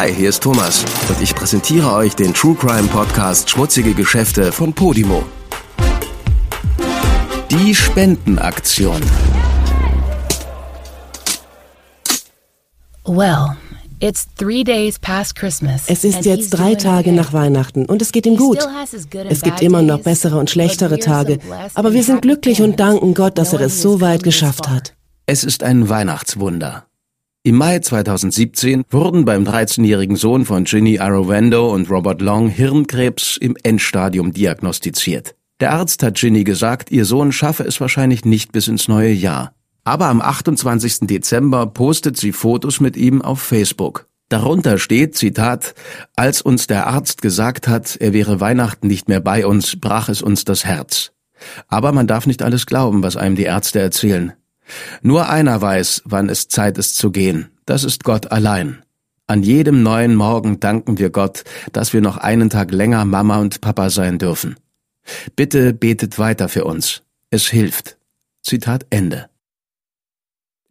Hi, hier ist Thomas und ich präsentiere euch den True Crime Podcast Schmutzige Geschäfte von Podimo. Die Spendenaktion. Well, it's three days past Christmas. Es ist jetzt drei Tage nach Weihnachten und es geht ihm gut. Es gibt immer noch bessere und schlechtere but we're so Tage, aber and wir sind glücklich und danken Gott, dass er es so weit geschafft hat. Es ist ein Weihnachtswunder. Im Mai 2017 wurden beim 13-jährigen Sohn von Ginny Arovendo und Robert Long Hirnkrebs im Endstadium diagnostiziert. Der Arzt hat Ginny gesagt, ihr Sohn schaffe es wahrscheinlich nicht bis ins neue Jahr. Aber am 28. Dezember postet sie Fotos mit ihm auf Facebook. Darunter steht, Zitat, als uns der Arzt gesagt hat, er wäre Weihnachten nicht mehr bei uns, brach es uns das Herz. Aber man darf nicht alles glauben, was einem die Ärzte erzählen. Nur einer weiß, wann es Zeit ist zu gehen. Das ist Gott allein. An jedem neuen Morgen danken wir Gott, dass wir noch einen Tag länger Mama und Papa sein dürfen. Bitte betet weiter für uns. Es hilft. Zitat Ende.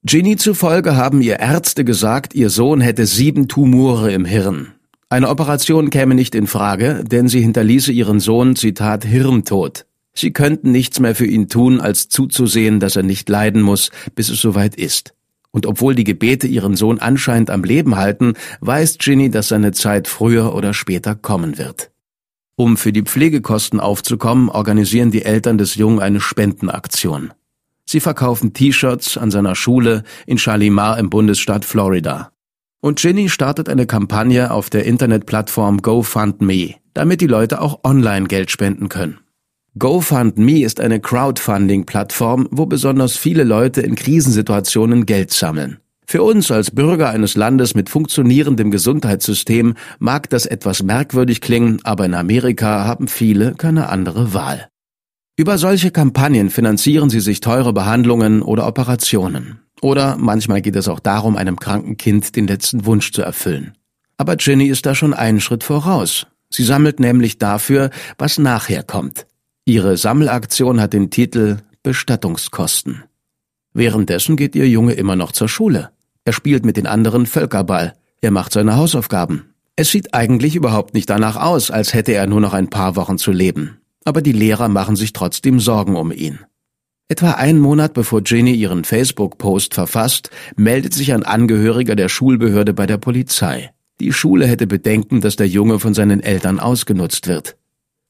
Ginny zufolge haben ihr Ärzte gesagt, ihr Sohn hätte sieben Tumore im Hirn. Eine Operation käme nicht in Frage, denn sie hinterließe ihren Sohn, Zitat, Hirntod. Sie könnten nichts mehr für ihn tun, als zuzusehen, dass er nicht leiden muss, bis es soweit ist. Und obwohl die Gebete ihren Sohn anscheinend am Leben halten, weiß Ginny, dass seine Zeit früher oder später kommen wird. Um für die Pflegekosten aufzukommen, organisieren die Eltern des Jungen eine Spendenaktion. Sie verkaufen T-Shirts an seiner Schule in Shalimar im Bundesstaat Florida. Und Ginny startet eine Kampagne auf der Internetplattform GoFundMe, damit die Leute auch online Geld spenden können. GoFundMe ist eine Crowdfunding-Plattform, wo besonders viele Leute in Krisensituationen Geld sammeln. Für uns als Bürger eines Landes mit funktionierendem Gesundheitssystem mag das etwas merkwürdig klingen, aber in Amerika haben viele keine andere Wahl. Über solche Kampagnen finanzieren sie sich teure Behandlungen oder Operationen. Oder manchmal geht es auch darum, einem kranken Kind den letzten Wunsch zu erfüllen. Aber Ginny ist da schon einen Schritt voraus. Sie sammelt nämlich dafür, was nachher kommt. Ihre Sammelaktion hat den Titel Bestattungskosten. Währenddessen geht ihr Junge immer noch zur Schule. Er spielt mit den anderen Völkerball. Er macht seine Hausaufgaben. Es sieht eigentlich überhaupt nicht danach aus, als hätte er nur noch ein paar Wochen zu leben. Aber die Lehrer machen sich trotzdem Sorgen um ihn. Etwa einen Monat bevor Ginny ihren Facebook-Post verfasst, meldet sich ein Angehöriger der Schulbehörde bei der Polizei. Die Schule hätte Bedenken, dass der Junge von seinen Eltern ausgenutzt wird.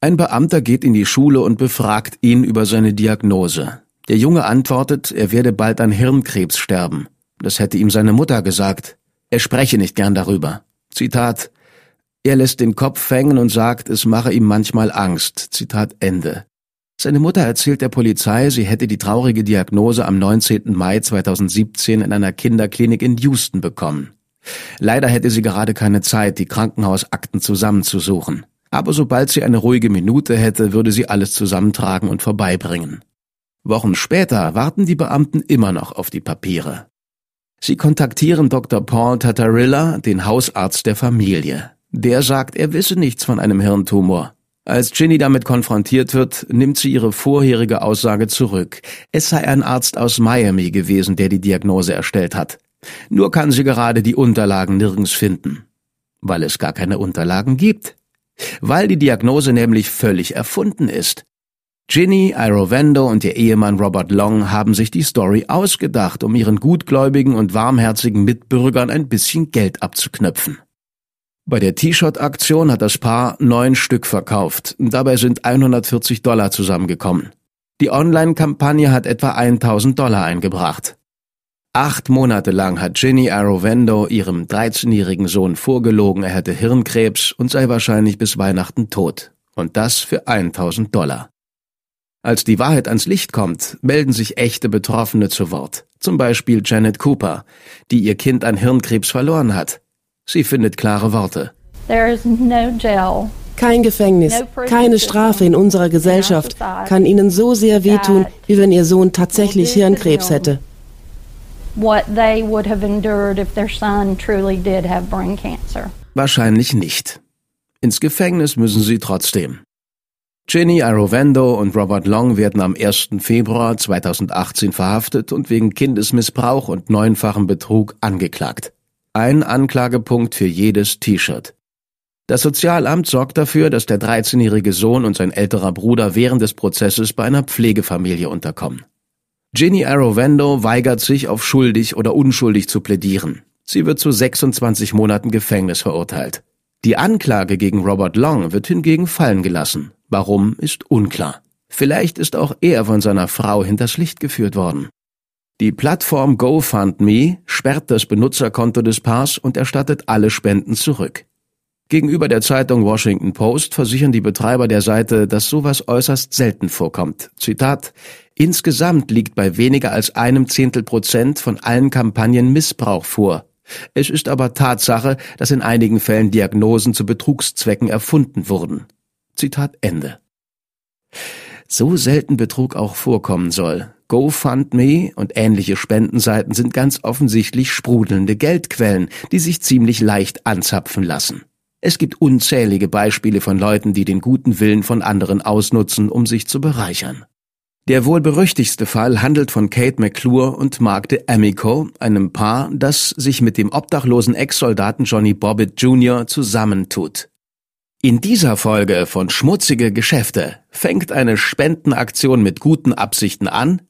Ein Beamter geht in die Schule und befragt ihn über seine Diagnose. Der Junge antwortet, er werde bald an Hirnkrebs sterben. Das hätte ihm seine Mutter gesagt. Er spreche nicht gern darüber. Zitat Er lässt den Kopf hängen und sagt, es mache ihm manchmal Angst. Zitat Ende. Seine Mutter erzählt der Polizei, sie hätte die traurige Diagnose am 19. Mai 2017 in einer Kinderklinik in Houston bekommen. Leider hätte sie gerade keine Zeit, die Krankenhausakten zusammenzusuchen. Aber sobald sie eine ruhige Minute hätte, würde sie alles zusammentragen und vorbeibringen. Wochen später warten die Beamten immer noch auf die Papiere. Sie kontaktieren Dr. Paul Tatarilla, den Hausarzt der Familie. Der sagt, er wisse nichts von einem Hirntumor. Als Ginny damit konfrontiert wird, nimmt sie ihre vorherige Aussage zurück. Es sei ein Arzt aus Miami gewesen, der die Diagnose erstellt hat. Nur kann sie gerade die Unterlagen nirgends finden. Weil es gar keine Unterlagen gibt. Weil die Diagnose nämlich völlig erfunden ist. Ginny, Irovendo und ihr Ehemann Robert Long haben sich die Story ausgedacht, um ihren gutgläubigen und warmherzigen Mitbürgern ein bisschen Geld abzuknöpfen. Bei der T-Shirt-Aktion hat das Paar neun Stück verkauft. Dabei sind 140 Dollar zusammengekommen. Die Online-Kampagne hat etwa 1000 Dollar eingebracht. Acht Monate lang hat Ginny Arovendo ihrem 13-jährigen Sohn vorgelogen, er hätte Hirnkrebs und sei wahrscheinlich bis Weihnachten tot. Und das für 1000 Dollar. Als die Wahrheit ans Licht kommt, melden sich echte Betroffene zu Wort. Zum Beispiel Janet Cooper, die ihr Kind an Hirnkrebs verloren hat. Sie findet klare Worte. There is no jail Kein Gefängnis, keine Strafe in unserer Gesellschaft kann Ihnen so sehr wehtun, wie wenn Ihr Sohn tatsächlich Hirnkrebs hätte. What they would have endured if their son truly did have brain cancer. Wahrscheinlich nicht. Ins Gefängnis müssen sie trotzdem. Ginny Arovendo und Robert Long werden am 1. Februar 2018 verhaftet und wegen Kindesmissbrauch und neunfachen Betrug angeklagt. Ein Anklagepunkt für jedes T-Shirt. Das Sozialamt sorgt dafür, dass der 13-jährige Sohn und sein älterer Bruder während des Prozesses bei einer Pflegefamilie unterkommen. Ginny Arrowendo weigert sich, auf schuldig oder unschuldig zu plädieren. Sie wird zu 26 Monaten Gefängnis verurteilt. Die Anklage gegen Robert Long wird hingegen fallen gelassen. Warum, ist unklar. Vielleicht ist auch er von seiner Frau hinters Licht geführt worden. Die Plattform GoFundMe sperrt das Benutzerkonto des Paars und erstattet alle Spenden zurück. Gegenüber der Zeitung Washington Post versichern die Betreiber der Seite, dass sowas äußerst selten vorkommt. Zitat Insgesamt liegt bei weniger als einem Zehntel Prozent von allen Kampagnen Missbrauch vor. Es ist aber Tatsache, dass in einigen Fällen Diagnosen zu Betrugszwecken erfunden wurden. Zitat Ende. So selten Betrug auch vorkommen soll. GoFundMe und ähnliche Spendenseiten sind ganz offensichtlich sprudelnde Geldquellen, die sich ziemlich leicht anzapfen lassen. Es gibt unzählige Beispiele von Leuten, die den guten Willen von anderen ausnutzen, um sich zu bereichern. Der wohl berüchtigste Fall handelt von Kate McClure und Mark de Amico, einem Paar, das sich mit dem obdachlosen Ex-Soldaten Johnny Bobbitt Jr. zusammentut. In dieser Folge von Schmutzige Geschäfte fängt eine Spendenaktion mit guten Absichten an,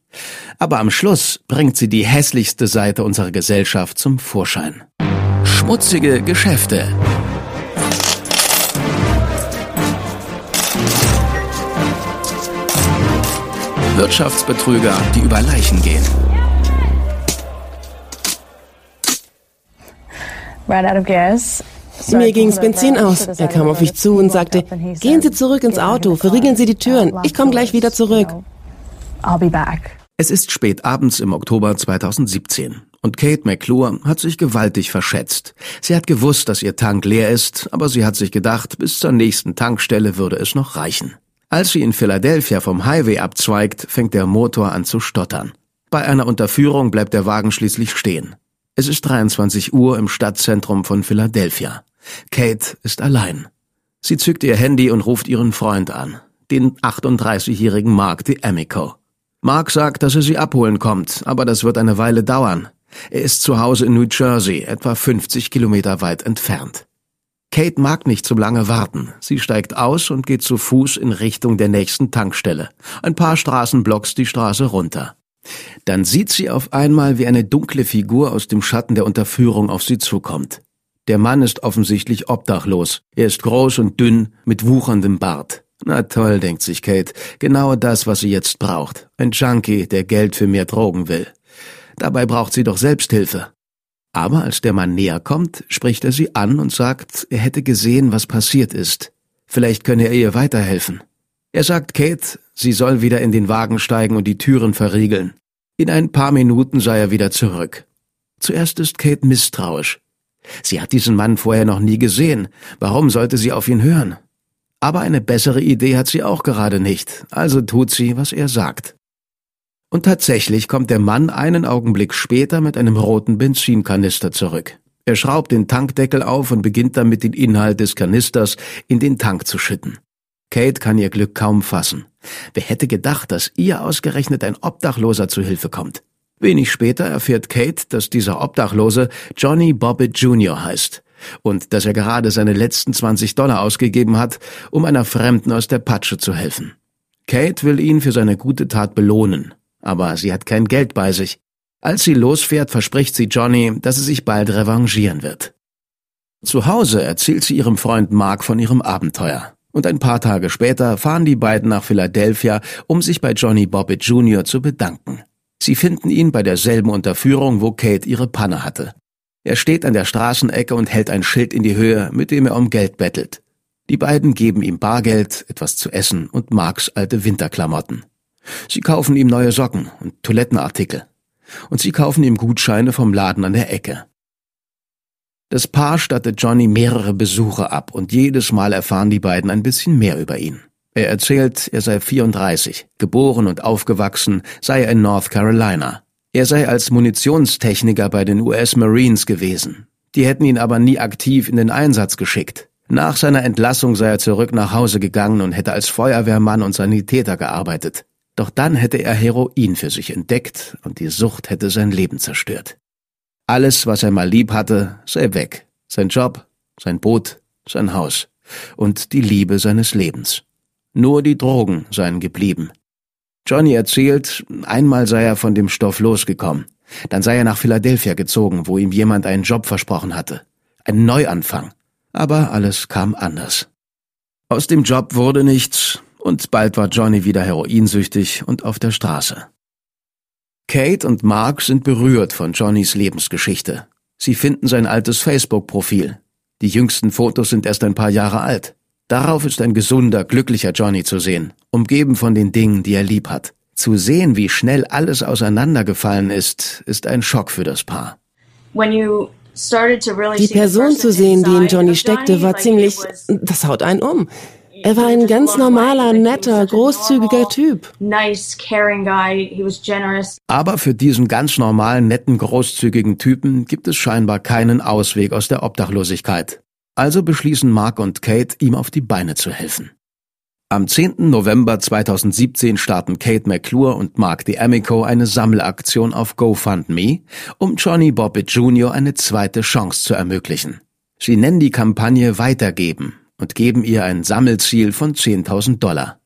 aber am Schluss bringt sie die hässlichste Seite unserer Gesellschaft zum Vorschein. Schmutzige Geschäfte Wirtschaftsbetrüger, die über Leichen gehen. Mir ging's Benzin aus. Er kam auf mich zu und sagte, gehen Sie zurück ins Auto, verriegeln Sie die Türen. Ich komme gleich wieder zurück. Es ist spät abends im Oktober 2017 und Kate McClure hat sich gewaltig verschätzt. Sie hat gewusst, dass ihr Tank leer ist, aber sie hat sich gedacht, bis zur nächsten Tankstelle würde es noch reichen. Als sie in Philadelphia vom Highway abzweigt, fängt der Motor an zu stottern. Bei einer Unterführung bleibt der Wagen schließlich stehen. Es ist 23 Uhr im Stadtzentrum von Philadelphia. Kate ist allein. Sie zückt ihr Handy und ruft ihren Freund an, den 38-jährigen Mark de Amico. Mark sagt, dass er sie abholen kommt, aber das wird eine Weile dauern. Er ist zu Hause in New Jersey, etwa 50 Kilometer weit entfernt. Kate mag nicht zu lange warten. Sie steigt aus und geht zu Fuß in Richtung der nächsten Tankstelle. Ein paar Straßenblocks die Straße runter. Dann sieht sie auf einmal, wie eine dunkle Figur aus dem Schatten der Unterführung auf sie zukommt. Der Mann ist offensichtlich obdachlos. Er ist groß und dünn, mit wucherndem Bart. Na toll, denkt sich Kate. Genau das, was sie jetzt braucht. Ein Junkie, der Geld für mehr Drogen will. Dabei braucht sie doch Selbsthilfe. Aber als der Mann näher kommt, spricht er sie an und sagt, er hätte gesehen, was passiert ist. Vielleicht könne er ihr weiterhelfen. Er sagt Kate, sie soll wieder in den Wagen steigen und die Türen verriegeln. In ein paar Minuten sei er wieder zurück. Zuerst ist Kate misstrauisch. Sie hat diesen Mann vorher noch nie gesehen. Warum sollte sie auf ihn hören? Aber eine bessere Idee hat sie auch gerade nicht, also tut sie, was er sagt. Und tatsächlich kommt der Mann einen Augenblick später mit einem roten Benzinkanister zurück. Er schraubt den Tankdeckel auf und beginnt damit den Inhalt des Kanisters in den Tank zu schütten. Kate kann ihr Glück kaum fassen. Wer hätte gedacht, dass ihr ausgerechnet ein Obdachloser zu Hilfe kommt? Wenig später erfährt Kate, dass dieser Obdachlose Johnny Bobbitt Jr. heißt und dass er gerade seine letzten 20 Dollar ausgegeben hat, um einer Fremden aus der Patsche zu helfen. Kate will ihn für seine gute Tat belohnen aber sie hat kein Geld bei sich. Als sie losfährt, verspricht sie Johnny, dass sie sich bald revanchieren wird. Zu Hause erzählt sie ihrem Freund Mark von ihrem Abenteuer. Und ein paar Tage später fahren die beiden nach Philadelphia, um sich bei Johnny Bobbitt Jr. zu bedanken. Sie finden ihn bei derselben Unterführung, wo Kate ihre Panne hatte. Er steht an der Straßenecke und hält ein Schild in die Höhe, mit dem er um Geld bettelt. Die beiden geben ihm Bargeld, etwas zu essen und Marks alte Winterklamotten. Sie kaufen ihm neue Socken und Toilettenartikel. Und sie kaufen ihm Gutscheine vom Laden an der Ecke. Das Paar stattet Johnny mehrere Besuche ab und jedes Mal erfahren die beiden ein bisschen mehr über ihn. Er erzählt, er sei 34, geboren und aufgewachsen, sei er in North Carolina. Er sei als Munitionstechniker bei den US Marines gewesen. Die hätten ihn aber nie aktiv in den Einsatz geschickt. Nach seiner Entlassung sei er zurück nach Hause gegangen und hätte als Feuerwehrmann und Sanitäter gearbeitet. Doch dann hätte er Heroin für sich entdeckt und die Sucht hätte sein Leben zerstört. Alles, was er mal lieb hatte, sei weg. Sein Job, sein Boot, sein Haus und die Liebe seines Lebens. Nur die Drogen seien geblieben. Johnny erzählt, einmal sei er von dem Stoff losgekommen. Dann sei er nach Philadelphia gezogen, wo ihm jemand einen Job versprochen hatte. Ein Neuanfang. Aber alles kam anders. Aus dem Job wurde nichts, und bald war Johnny wieder heroinsüchtig und auf der Straße. Kate und Mark sind berührt von Johnnys Lebensgeschichte. Sie finden sein altes Facebook-Profil. Die jüngsten Fotos sind erst ein paar Jahre alt. Darauf ist ein gesunder, glücklicher Johnny zu sehen, umgeben von den Dingen, die er lieb hat. Zu sehen, wie schnell alles auseinandergefallen ist, ist ein Schock für das Paar. Die Person zu sehen, die in Johnny steckte, war ziemlich, das haut einen um. Er war ein ganz normaler, netter, großzügiger Typ. Aber für diesen ganz normalen, netten, großzügigen Typen gibt es scheinbar keinen Ausweg aus der Obdachlosigkeit. Also beschließen Mark und Kate, ihm auf die Beine zu helfen. Am 10. November 2017 starten Kate McClure und Mark DeAmico eine Sammelaktion auf GoFundMe, um Johnny Bobbitt Jr. eine zweite Chance zu ermöglichen. Sie nennen die Kampagne Weitergeben und geben ihr ein Sammelziel von 10.000 Dollar.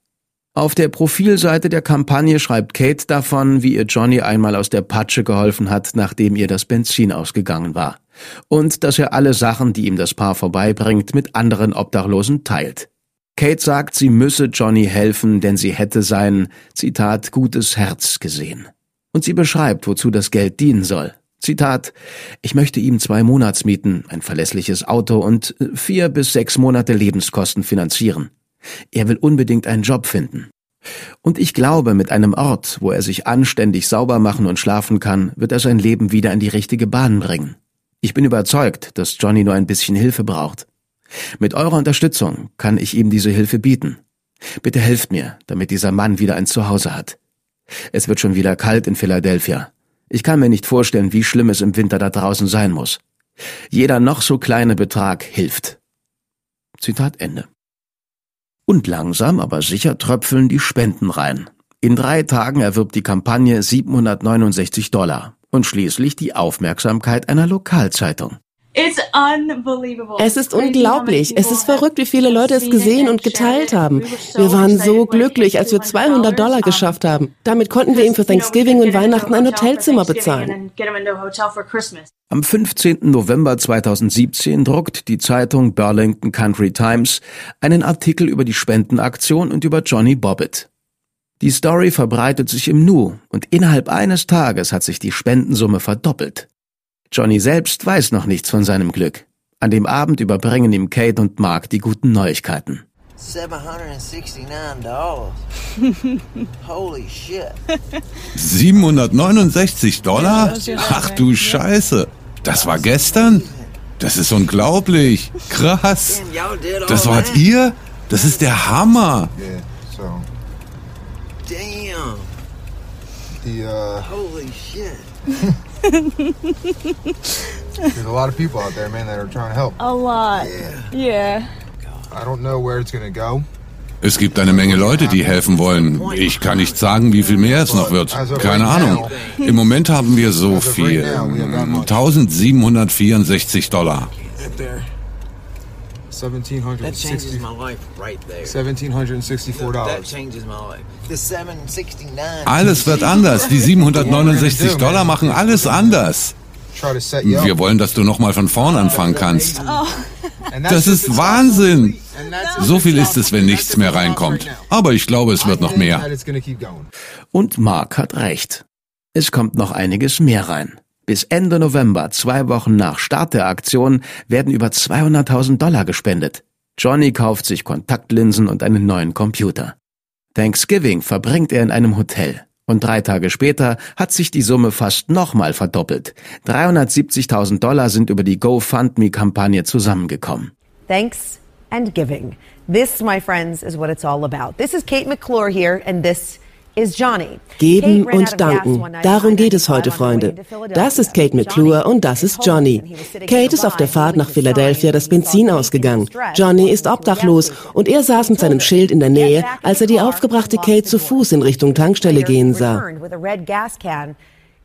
Auf der Profilseite der Kampagne schreibt Kate davon, wie ihr Johnny einmal aus der Patsche geholfen hat, nachdem ihr das Benzin ausgegangen war. Und dass er alle Sachen, die ihm das Paar vorbeibringt, mit anderen Obdachlosen teilt. Kate sagt, sie müsse Johnny helfen, denn sie hätte sein, Zitat, gutes Herz gesehen. Und sie beschreibt, wozu das Geld dienen soll. Zitat, ich möchte ihm zwei Monatsmieten, ein verlässliches Auto und äh, vier bis sechs Monate Lebenskosten finanzieren. Er will unbedingt einen Job finden. Und ich glaube, mit einem Ort, wo er sich anständig sauber machen und schlafen kann, wird er sein Leben wieder in die richtige Bahn bringen. Ich bin überzeugt, dass Johnny nur ein bisschen Hilfe braucht. Mit eurer Unterstützung kann ich ihm diese Hilfe bieten. Bitte helft mir, damit dieser Mann wieder ein Zuhause hat. Es wird schon wieder kalt in Philadelphia. Ich kann mir nicht vorstellen, wie schlimm es im Winter da draußen sein muss. Jeder noch so kleine Betrag hilft. Zitat Ende. Und langsam, aber sicher tröpfeln die Spenden rein. In drei Tagen erwirbt die Kampagne 769 Dollar und schließlich die Aufmerksamkeit einer Lokalzeitung. Es ist unglaublich. Es ist verrückt, wie viele Leute es gesehen und geteilt haben. Wir waren so glücklich, als wir 200 Dollar geschafft haben. Damit konnten wir ihm für Thanksgiving und Weihnachten ein Hotelzimmer bezahlen. Am 15. November 2017 druckt die Zeitung Burlington Country Times einen Artikel über die Spendenaktion und über Johnny Bobbitt. Die Story verbreitet sich im Nu und innerhalb eines Tages hat sich die Spendensumme verdoppelt. Johnny selbst weiß noch nichts von seinem Glück. An dem Abend überbringen ihm Kate und Mark die guten Neuigkeiten. 769 Holy shit. 769 Dollar? Ach du Scheiße. Das war gestern? Das ist unglaublich. Krass. Das wart ihr? Das ist der Hammer. Damn. Uh, Holy shit. There's a lot of people out there, man, that are trying to help. A lot. Yeah. yeah. I don't know where it's gonna go. Es gibt eine Menge Leute, die helfen wollen. Ich kann nicht sagen, wie viel mehr es noch wird. Keine Ahnung. Im Moment haben wir so viel. 1764 Dollar. 1764 Alles wird anders. Die 769 Dollar machen alles anders. Wir wollen, dass du nochmal von vorn anfangen kannst. Oh. Das ist Wahnsinn. So viel ist es, wenn nichts mehr reinkommt. Aber ich glaube, es wird noch mehr. Und Mark hat recht. Es kommt noch einiges mehr rein. Bis Ende November, zwei Wochen nach Start der Aktion, werden über 200.000 Dollar gespendet. Johnny kauft sich Kontaktlinsen und einen neuen Computer. Thanksgiving verbringt er in einem Hotel. Und drei Tage später hat sich die Summe fast nochmal verdoppelt. 370.000 Dollar sind über die GoFundMe-Kampagne zusammengekommen. Thanks and giving. This, my friends, is what it's all about. This is Kate McClure here, and this Geben und danken. Darum geht es heute, Freunde. Das ist Kate McClure und das ist Johnny. Kate ist auf der Fahrt nach Philadelphia das Benzin ausgegangen. Johnny ist obdachlos und er saß mit seinem Schild in der Nähe, als er die aufgebrachte Kate zu Fuß in Richtung Tankstelle gehen sah.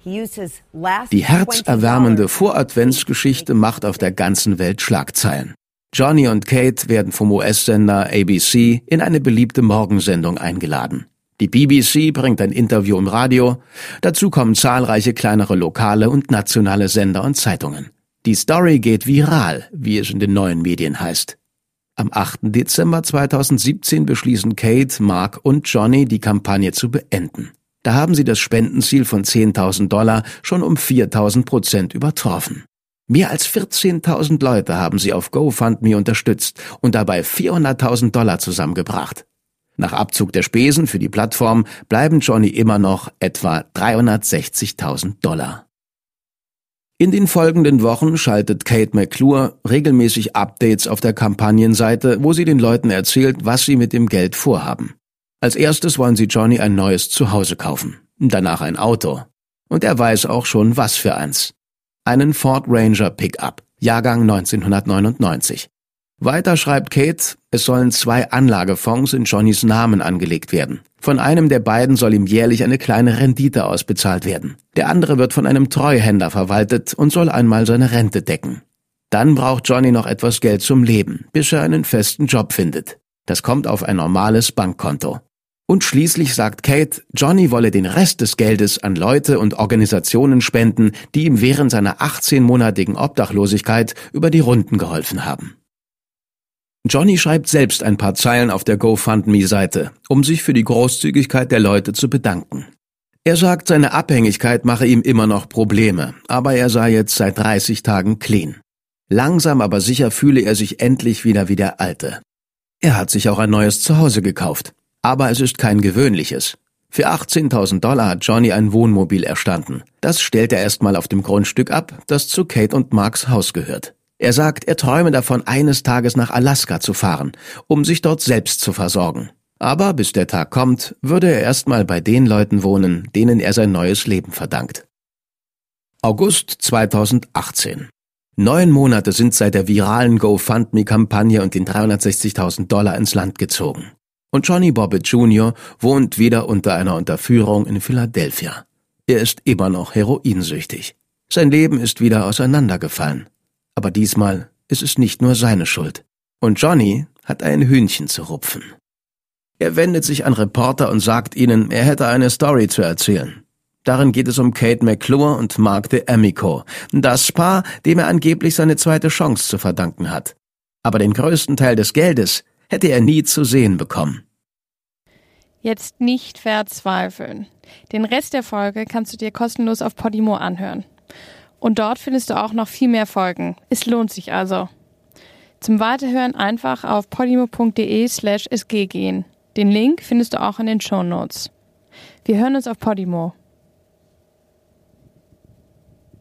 Die herzerwärmende Voradventsgeschichte macht auf der ganzen Welt Schlagzeilen. Johnny und Kate werden vom US-Sender ABC in eine beliebte Morgensendung eingeladen. Die BBC bringt ein Interview im Radio, dazu kommen zahlreiche kleinere lokale und nationale Sender und Zeitungen. Die Story geht viral, wie es in den neuen Medien heißt. Am 8. Dezember 2017 beschließen Kate, Mark und Johnny, die Kampagne zu beenden. Da haben sie das Spendenziel von 10.000 Dollar schon um 4.000 Prozent übertroffen. Mehr als 14.000 Leute haben sie auf GoFundMe unterstützt und dabei 400.000 Dollar zusammengebracht. Nach Abzug der Spesen für die Plattform bleiben Johnny immer noch etwa 360.000 Dollar. In den folgenden Wochen schaltet Kate McClure regelmäßig Updates auf der Kampagnenseite, wo sie den Leuten erzählt, was sie mit dem Geld vorhaben. Als erstes wollen sie Johnny ein neues Zuhause kaufen, danach ein Auto. Und er weiß auch schon, was für eins. Einen Ford Ranger Pickup, Jahrgang 1999. Weiter schreibt Kate, es sollen zwei Anlagefonds in Johnnys Namen angelegt werden. Von einem der beiden soll ihm jährlich eine kleine Rendite ausbezahlt werden. Der andere wird von einem Treuhänder verwaltet und soll einmal seine Rente decken. Dann braucht Johnny noch etwas Geld zum Leben, bis er einen festen Job findet. Das kommt auf ein normales Bankkonto. Und schließlich sagt Kate, Johnny wolle den Rest des Geldes an Leute und Organisationen spenden, die ihm während seiner 18-monatigen Obdachlosigkeit über die Runden geholfen haben. Johnny schreibt selbst ein paar Zeilen auf der GoFundMe-Seite, um sich für die Großzügigkeit der Leute zu bedanken. Er sagt, seine Abhängigkeit mache ihm immer noch Probleme, aber er sei jetzt seit 30 Tagen clean. Langsam aber sicher fühle er sich endlich wieder wie der Alte. Er hat sich auch ein neues Zuhause gekauft, aber es ist kein gewöhnliches. Für 18.000 Dollar hat Johnny ein Wohnmobil erstanden. Das stellt er erstmal auf dem Grundstück ab, das zu Kate und Marks Haus gehört. Er sagt, er träume davon, eines Tages nach Alaska zu fahren, um sich dort selbst zu versorgen. Aber bis der Tag kommt, würde er erstmal bei den Leuten wohnen, denen er sein neues Leben verdankt. August 2018. Neun Monate sind seit der viralen GoFundMe-Kampagne und den 360.000 Dollar ins Land gezogen. Und Johnny Bobbitt Jr. wohnt wieder unter einer Unterführung in Philadelphia. Er ist immer noch heroinsüchtig. Sein Leben ist wieder auseinandergefallen. Aber diesmal ist es nicht nur seine Schuld. Und Johnny hat ein Hühnchen zu rupfen. Er wendet sich an Reporter und sagt ihnen, er hätte eine Story zu erzählen. Darin geht es um Kate McClure und Mark de Amico, das Paar, dem er angeblich seine zweite Chance zu verdanken hat. Aber den größten Teil des Geldes hätte er nie zu sehen bekommen. Jetzt nicht verzweifeln. Den Rest der Folge kannst du dir kostenlos auf Podimo anhören. Und dort findest du auch noch viel mehr Folgen. Es lohnt sich also. Zum Weiterhören einfach auf podimo.de slash sg gehen. Den Link findest du auch in den Show Notes. Wir hören uns auf Podimo.